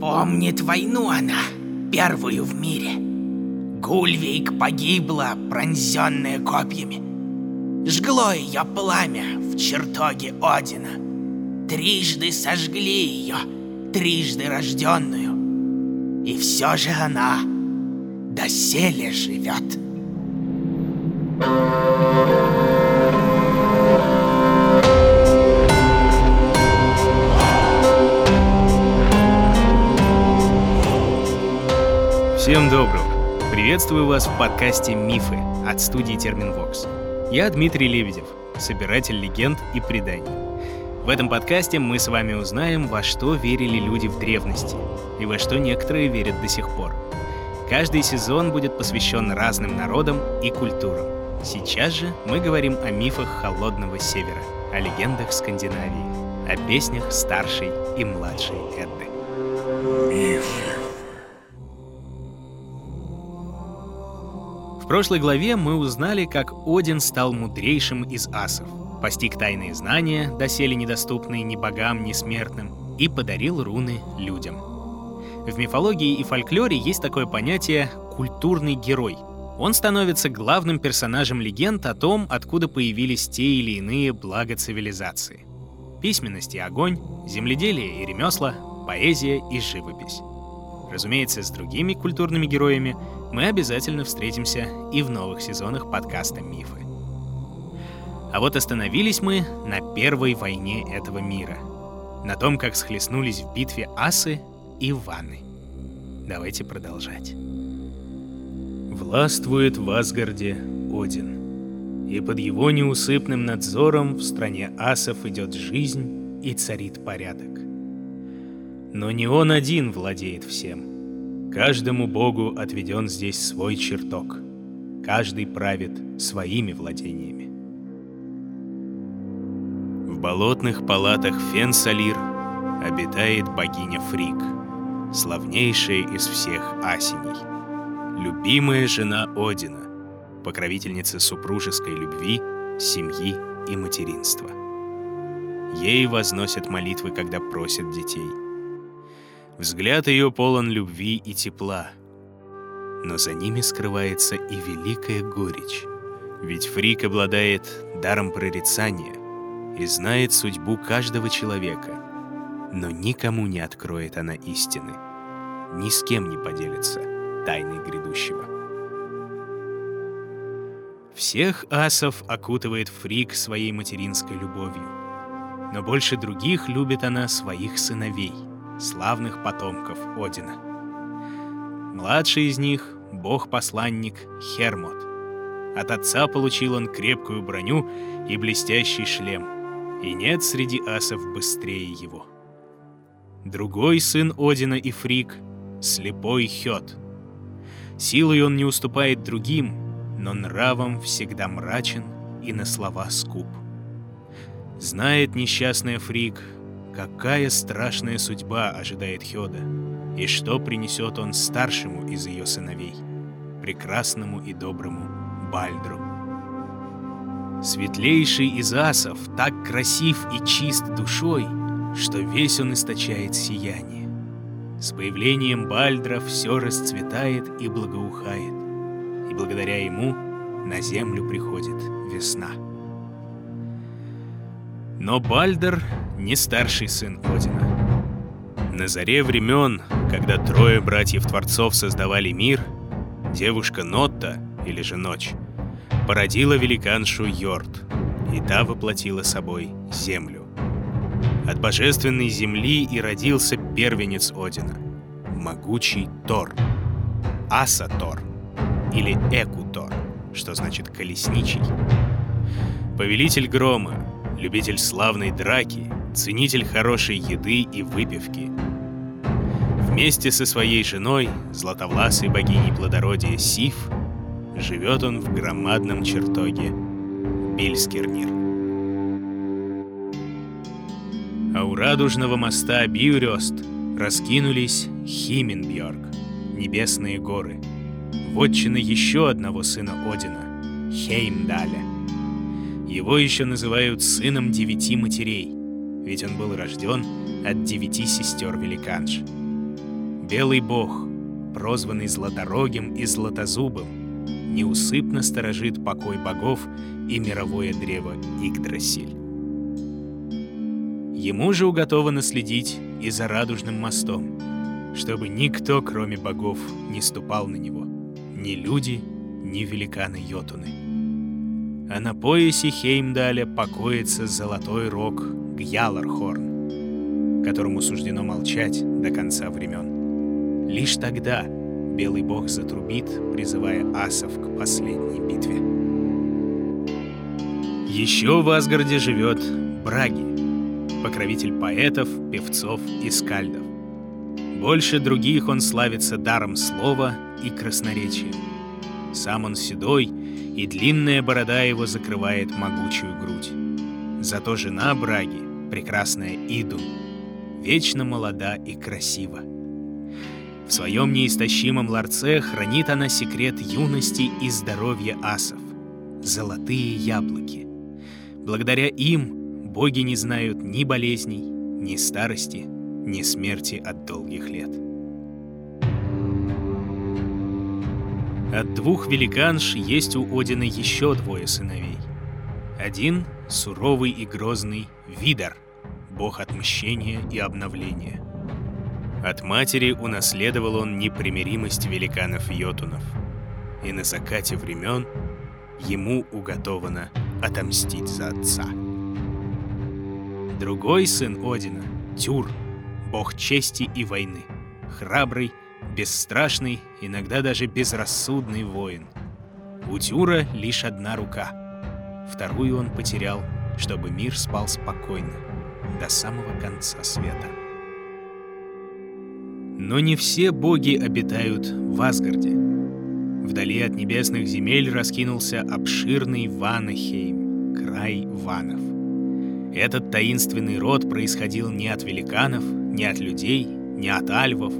Помнит войну она, первую в мире. Гульвейк погибла, пронзенная копьями. Жгло ее пламя в чертоге Одина. Трижды сожгли ее, трижды рожденную. И все же она доселе живет. Всем доброго! Приветствую вас в подкасте «Мифы» от студии Терминвокс. Я Дмитрий Лебедев, собиратель легенд и преданий. В этом подкасте мы с вами узнаем, во что верили люди в древности и во что некоторые верят до сих пор. Каждый сезон будет посвящен разным народам и культурам. Сейчас же мы говорим о мифах Холодного Севера, о легендах Скандинавии, о песнях старшей и младшей Эдды. Мифы. В прошлой главе мы узнали, как Один стал мудрейшим из асов, постиг тайные знания, доселе недоступные ни богам, ни смертным, и подарил руны людям. В мифологии и фольклоре есть такое понятие «культурный герой». Он становится главным персонажем легенд о том, откуда появились те или иные блага цивилизации. Письменность и огонь, земледелие и ремесла, поэзия и живопись. Разумеется, с другими культурными героями мы обязательно встретимся и в новых сезонах подкаста «Мифы». А вот остановились мы на первой войне этого мира. На том, как схлестнулись в битве асы и ванны. Давайте продолжать. Властвует в Асгарде Один, и под его неусыпным надзором в стране асов идет жизнь и царит порядок. Но не он один владеет всем. Каждому богу отведен здесь свой чертог. Каждый правит своими владениями. В болотных палатах Фенсалир обитает богиня Фрик, славнейшая из всех асеней, любимая жена Одина, покровительница супружеской любви, семьи и материнства. Ей возносят молитвы, когда просят детей – Взгляд ее полон любви и тепла. Но за ними скрывается и великая горечь. Ведь Фрик обладает даром прорицания и знает судьбу каждого человека. Но никому не откроет она истины. Ни с кем не поделится тайной грядущего. Всех асов окутывает Фрик своей материнской любовью. Но больше других любит она своих сыновей — славных потомков Одина. Младший из них — бог-посланник Хермот. От отца получил он крепкую броню и блестящий шлем, и нет среди асов быстрее его. Другой сын Одина и Фрик — слепой Хет. Силой он не уступает другим, но нравом всегда мрачен и на слова скуп. Знает несчастная Фрик, какая страшная судьба ожидает Хёда, и что принесет он старшему из ее сыновей, прекрасному и доброму Бальдру. Светлейший из асов так красив и чист душой, что весь он источает сияние. С появлением Бальдра все расцветает и благоухает, и благодаря ему на землю приходит весна. Но Бальдер не старший сын Одина. На заре времен, когда трое братьев-творцов создавали мир, девушка Нотта, или же Ночь, породила великаншу Йорд, и та воплотила собой землю. От божественной земли и родился первенец Одина, могучий Тор, Аса Тор, или Эку Тор, что значит колесничий. Повелитель грома, любитель славной драки, ценитель хорошей еды и выпивки. Вместе со своей женой, златовласой богиней плодородия Сиф, живет он в громадном чертоге Бильскернир. А у радужного моста Бьюрёст раскинулись Хименбьорг, небесные горы, вотчина еще одного сына Одина, Хеймдаля. Его еще называют сыном девяти матерей, ведь он был рожден от девяти сестер великанш. Белый бог, прозванный Златорогим и Златозубым, неусыпно сторожит покой богов и мировое древо Игдрасиль. Ему же уготовано следить и за радужным мостом, чтобы никто, кроме богов, не ступал на него, ни люди, ни великаны Йотуны. А на поясе Хеймдаля покоится золотой рог Гьялархорн, которому суждено молчать до конца времен. Лишь тогда белый бог затрубит, призывая асов к последней битве. Еще в Асгарде живет Браги, покровитель поэтов, певцов и скальдов. Больше других он славится даром слова и красноречием. Сам он седой, и длинная борода его закрывает могучую грудь. Зато жена Браги, прекрасная Идун, вечно молода и красива. В своем неистощимом ларце хранит она секрет юности и здоровья асов — золотые яблоки. Благодаря им боги не знают ни болезней, ни старости, ни смерти от долгих лет. От двух великанш есть у Одина еще двое сыновей. Один — суровый и грозный Видар, бог отмщения и обновления. От матери унаследовал он непримиримость великанов-йотунов, и на закате времен ему уготовано отомстить за отца. Другой сын Одина — Тюр, бог чести и войны, храбрый, бесстрашный, иногда даже безрассудный воин. У Тюра лишь одна рука. Вторую он потерял, чтобы мир спал спокойно до самого конца света. Но не все боги обитают в Асгарде. Вдали от небесных земель раскинулся обширный Ванахейм, край ванов. Этот таинственный род происходил не от великанов, не от людей, не от альвов,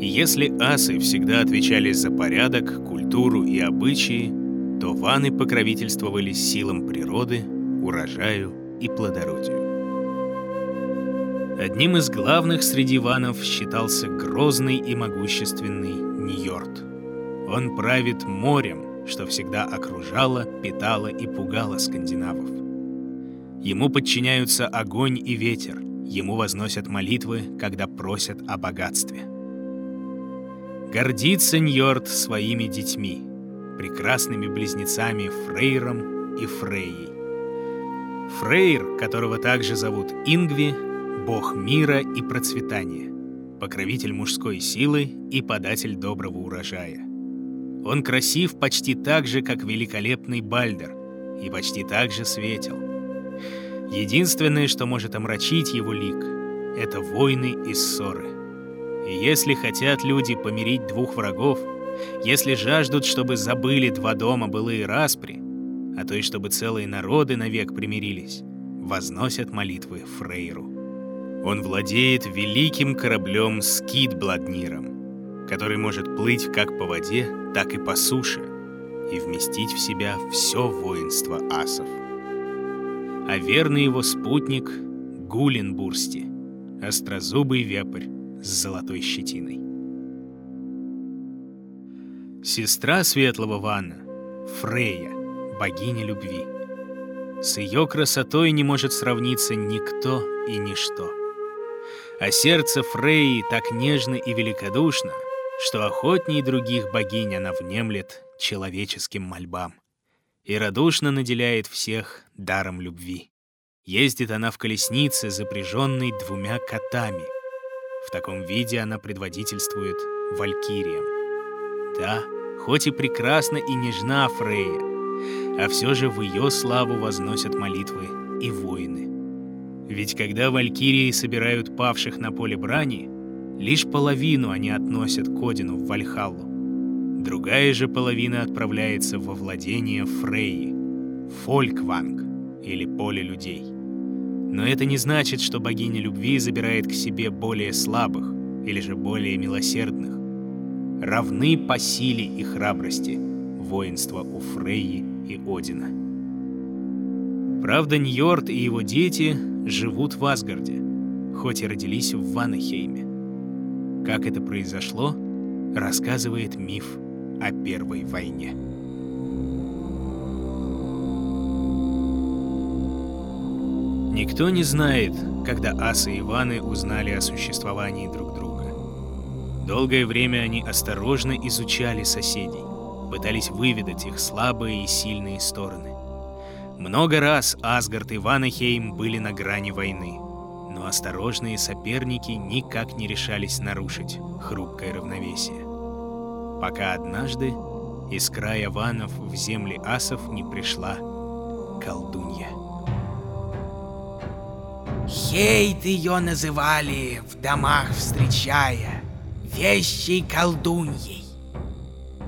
если асы всегда отвечали за порядок, культуру и обычаи, то ваны покровительствовали силам природы, урожаю и плодородию. Одним из главных среди ванов считался грозный и могущественный Ньорд. Он правит морем, что всегда окружало, питало и пугало скандинавов. Ему подчиняются огонь и ветер, ему возносят молитвы, когда просят о богатстве. Гордится Ньорд своими детьми, прекрасными близнецами Фрейром и Фрейей. Фрейр, которого также зовут Ингви, бог мира и процветания, покровитель мужской силы и податель доброго урожая. Он красив почти так же, как великолепный Бальдер, и почти так же светел. Единственное, что может омрачить его лик, это войны и ссоры. И если хотят люди помирить двух врагов, если жаждут, чтобы забыли два дома былые распри, а то и чтобы целые народы навек примирились, возносят молитвы Фрейру. Он владеет великим кораблем Скид Бладниром, который может плыть как по воде, так и по суше и вместить в себя все воинство асов. А верный его спутник — Гуленбурсти, острозубый вепрь, с золотой щетиной. Сестра Светлого Ванна, Фрея, богиня любви. С ее красотой не может сравниться никто и ничто. А сердце Фреи так нежно и великодушно, что охотней других богинь она внемлет человеческим мольбам и радушно наделяет всех даром любви. Ездит она в колеснице, запряженной двумя котами — в таком виде она предводительствует валькириям. Да, хоть и прекрасна и нежна Фрея, а все же в ее славу возносят молитвы и воины. Ведь когда валькирии собирают павших на поле брани, лишь половину они относят к Одину в Вальхаллу. Другая же половина отправляется во владение Фрейи, Фолькванг или поле людей. Но это не значит, что богиня любви забирает к себе более слабых или же более милосердных. Равны по силе и храбрости воинства у Фрейи и Одина. Правда, Ньорд и его дети живут в Асгарде, хоть и родились в Ванахейме. Как это произошло, рассказывает миф о Первой войне. Никто не знает, когда асы и Иваны узнали о существовании друг друга. Долгое время они осторожно изучали соседей, пытались выведать их слабые и сильные стороны. Много раз Асгард и Ванахейм были на грани войны, но осторожные соперники никак не решались нарушить хрупкое равновесие. Пока однажды из края ванов в земли асов не пришла колдунья. Хейт ее называли в домах встречая, вещей колдуньей.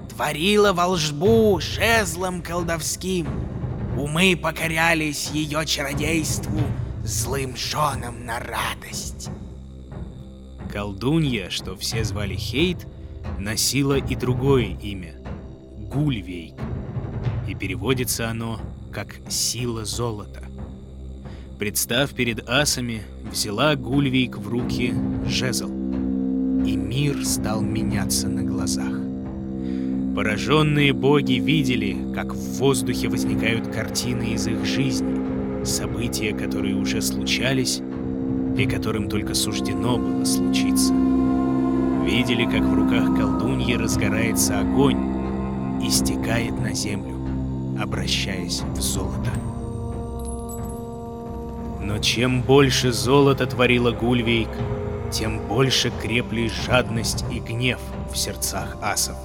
Творила волжбу жезлом колдовским, умы покорялись ее чародейству злым женам на радость. Колдунья, что все звали Хейт, носила и другое имя — Гульвейк, и переводится оно как «сила золота». Представ перед асами, взяла Гульвейк в руки жезл, и мир стал меняться на глазах. Пораженные боги видели, как в воздухе возникают картины из их жизни, события, которые уже случались и которым только суждено было случиться. Видели, как в руках колдуньи разгорается огонь и стекает на землю, обращаясь в золото. Но чем больше золота творила Гульвейк, тем больше крепли жадность и гнев в сердцах асов.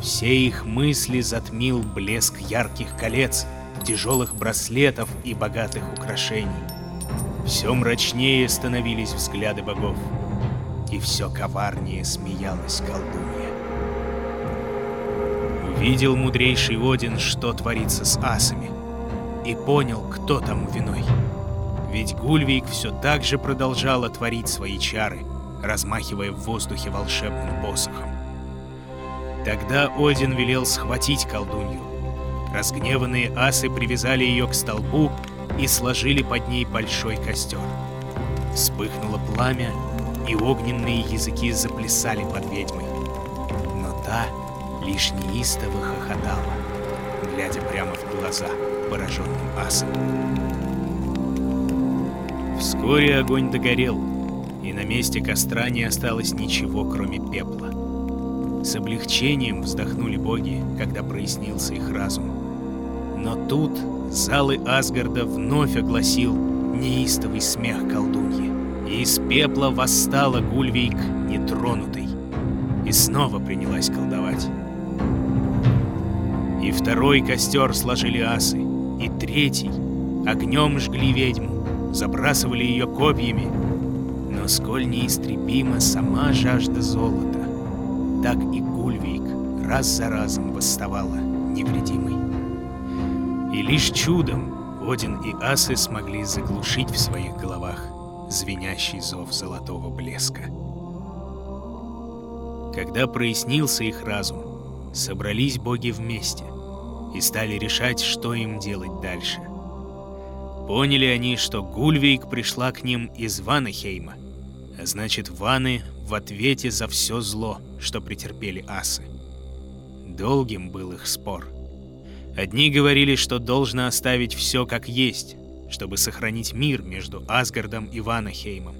Все их мысли затмил блеск ярких колец, тяжелых браслетов и богатых украшений. Все мрачнее становились взгляды богов, и все коварнее смеялась колдунья. Увидел мудрейший Один, что творится с асами, и понял, кто тому виной. Ведь Гульвик все так же продолжала творить свои чары, размахивая в воздухе волшебным посохом. Тогда Один велел схватить колдунью. Разгневанные асы привязали ее к столбу и сложили под ней большой костер. Вспыхнуло пламя, и огненные языки заплясали под ведьмой. Но та лишь неистово хохотала, глядя прямо в глаза пораженным асам. Вскоре огонь догорел, и на месте костра не осталось ничего, кроме пепла. С облегчением вздохнули боги, когда прояснился их разум. Но тут залы Асгарда вновь огласил неистовый смех колдуньи. И из пепла восстала Гульвейк нетронутой. И снова принялась колдовать. И второй костер сложили асы, и третий огнем жгли ведьму, забрасывали ее копьями. Но сколь неистребима сама жажда золота, так и Гульвейк раз за разом восставала невредимой. И лишь чудом Один и Асы смогли заглушить в своих головах звенящий зов золотого блеска. Когда прояснился их разум, собрались боги вместе и стали решать, что им делать дальше. Поняли они, что Гульвейк пришла к ним из Ванахейма, а значит, Ваны в ответе за все зло, что претерпели асы. Долгим был их спор. Одни говорили, что должно оставить все как есть, чтобы сохранить мир между Асгардом и Ванахеймом.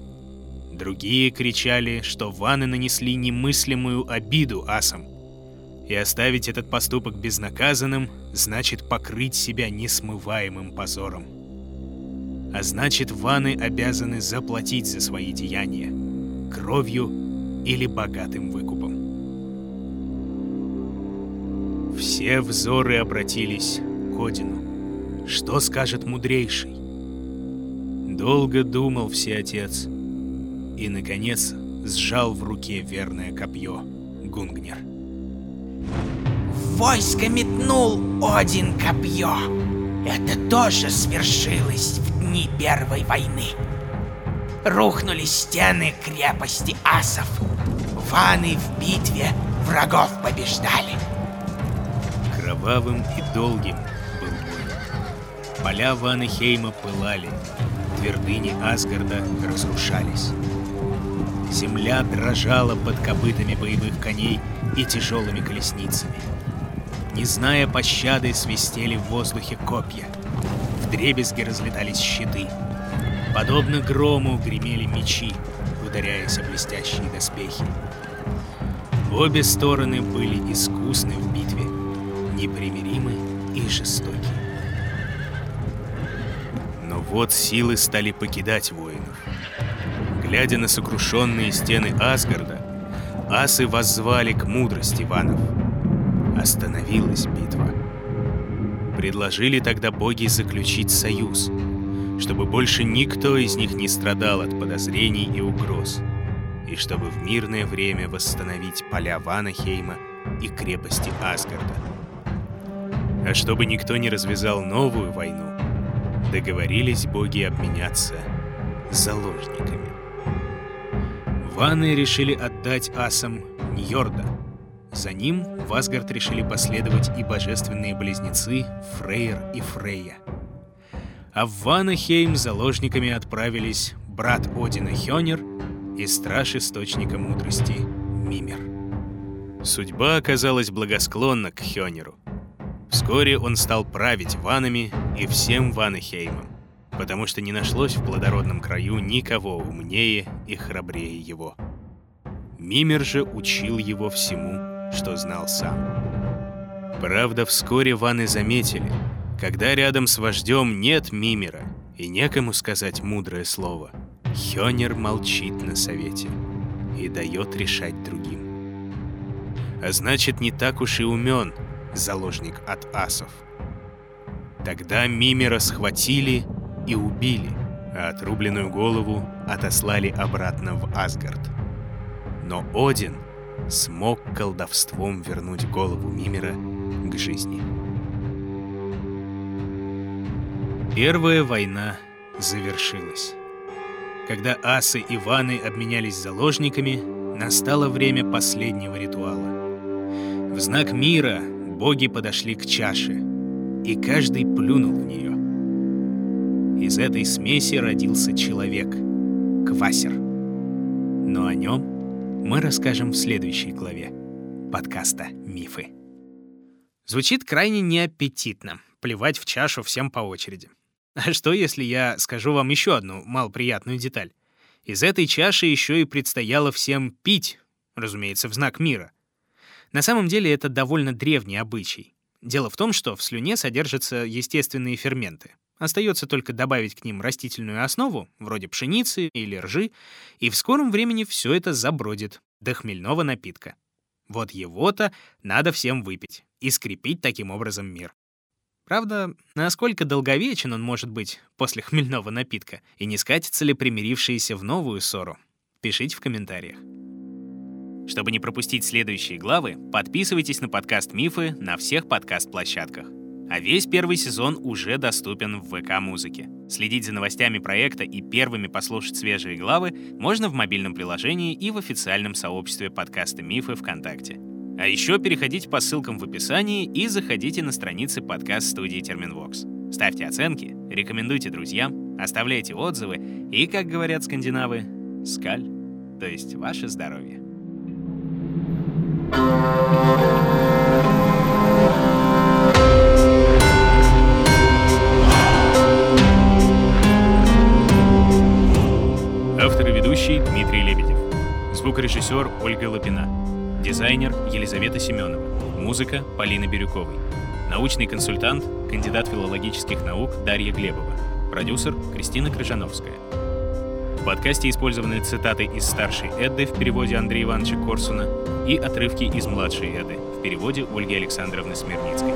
Другие кричали, что Ваны нанесли немыслимую обиду асам, и оставить этот поступок безнаказанным значит покрыть себя несмываемым позором. А значит, Ваны обязаны заплатить за свои деяния кровью или богатым выкупом. Все взоры обратились к Одину. Что скажет мудрейший? Долго думал всеотец и, наконец, сжал в руке верное копье Гунгнер. войско метнул Один копье. Это тоже свершилось в дни Первой войны. Рухнули стены крепости асов. Ваны в битве врагов побеждали. Кровавым и долгим был бой. Поля Ванахейма пылали, твердыни Асгарда разрушались. Земля дрожала под копытами боевых коней и тяжелыми колесницами. Не зная пощады, свистели в воздухе копья. В дребезги разлетались щиты. Подобно грому гремели мечи, ударяясь о блестящие доспехи. Обе стороны были искусны в битве, непримиримы и жестоки. Но вот силы стали покидать воинов. Глядя на сокрушенные стены Асгарда, асы воззвали к мудрости ванов. Остановилась. Предложили тогда боги заключить союз, чтобы больше никто из них не страдал от подозрений и угроз, и чтобы в мирное время восстановить поля Ванахейма и крепости Асгарда. А чтобы никто не развязал новую войну, договорились боги обменяться заложниками. Ваны решили отдать асам Ньорда. За ним в Асгард решили последовать и божественные близнецы Фрейр и Фрейя. А в Ванахейм заложниками отправились брат Одина Хёнер и страж Источника Мудрости Мимер. Судьба оказалась благосклонна к Хёнеру. Вскоре он стал править ванами и всем Ванахеймом, потому что не нашлось в плодородном краю никого умнее и храбрее его. Мимер же учил его всему, что знал сам. Правда, вскоре ваны заметили, когда рядом с вождем нет Мимера и некому сказать мудрое слово, Хёнер молчит на совете и дает решать другим. А значит, не так уж и умен — заложник от асов. Тогда Мимера схватили и убили, а отрубленную голову отослали обратно в Асгард. Но Один смог колдовством вернуть голову Мимера к жизни. Первая война завершилась. Когда асы и ваны обменялись заложниками, настало время последнего ритуала. В знак мира боги подошли к чаше, и каждый плюнул в нее. Из этой смеси родился человек — Квасер. Но о нем мы расскажем в следующей главе подкаста «Мифы». Звучит крайне неаппетитно — плевать в чашу всем по очереди. А что, если я скажу вам еще одну малоприятную деталь? Из этой чаши еще и предстояло всем пить, разумеется, в знак мира — на самом деле это довольно древний обычай. Дело в том, что в слюне содержатся естественные ферменты. Остается только добавить к ним растительную основу, вроде пшеницы или ржи, и в скором времени все это забродит до хмельного напитка. Вот его-то надо всем выпить и скрепить таким образом мир. Правда, насколько долговечен он может быть после хмельного напитка, и не скатятся ли примирившиеся в новую ссору? Пишите в комментариях. Чтобы не пропустить следующие главы, подписывайтесь на подкаст «Мифы» на всех подкаст-площадках. А весь первый сезон уже доступен в ВК-музыке. Следить за новостями проекта и первыми послушать свежие главы можно в мобильном приложении и в официальном сообществе подкаста «Мифы» ВКонтакте. А еще переходите по ссылкам в описании и заходите на страницы подкаст-студии Терминвокс. Ставьте оценки, рекомендуйте друзьям, оставляйте отзывы и, как говорят скандинавы, скаль, то есть ваше здоровье. Автор Звукорежиссер Ольга Лапина. Дизайнер Елизавета Семенова. Музыка Полина Бирюковой. Научный консультант, кандидат филологических наук Дарья Глебова. Продюсер Кристина Крыжановская. В подкасте использованы цитаты из старшей Эдды в переводе Андрея Ивановича Корсуна и отрывки из младшей Эды в переводе Ольги Александровны Смирницкой.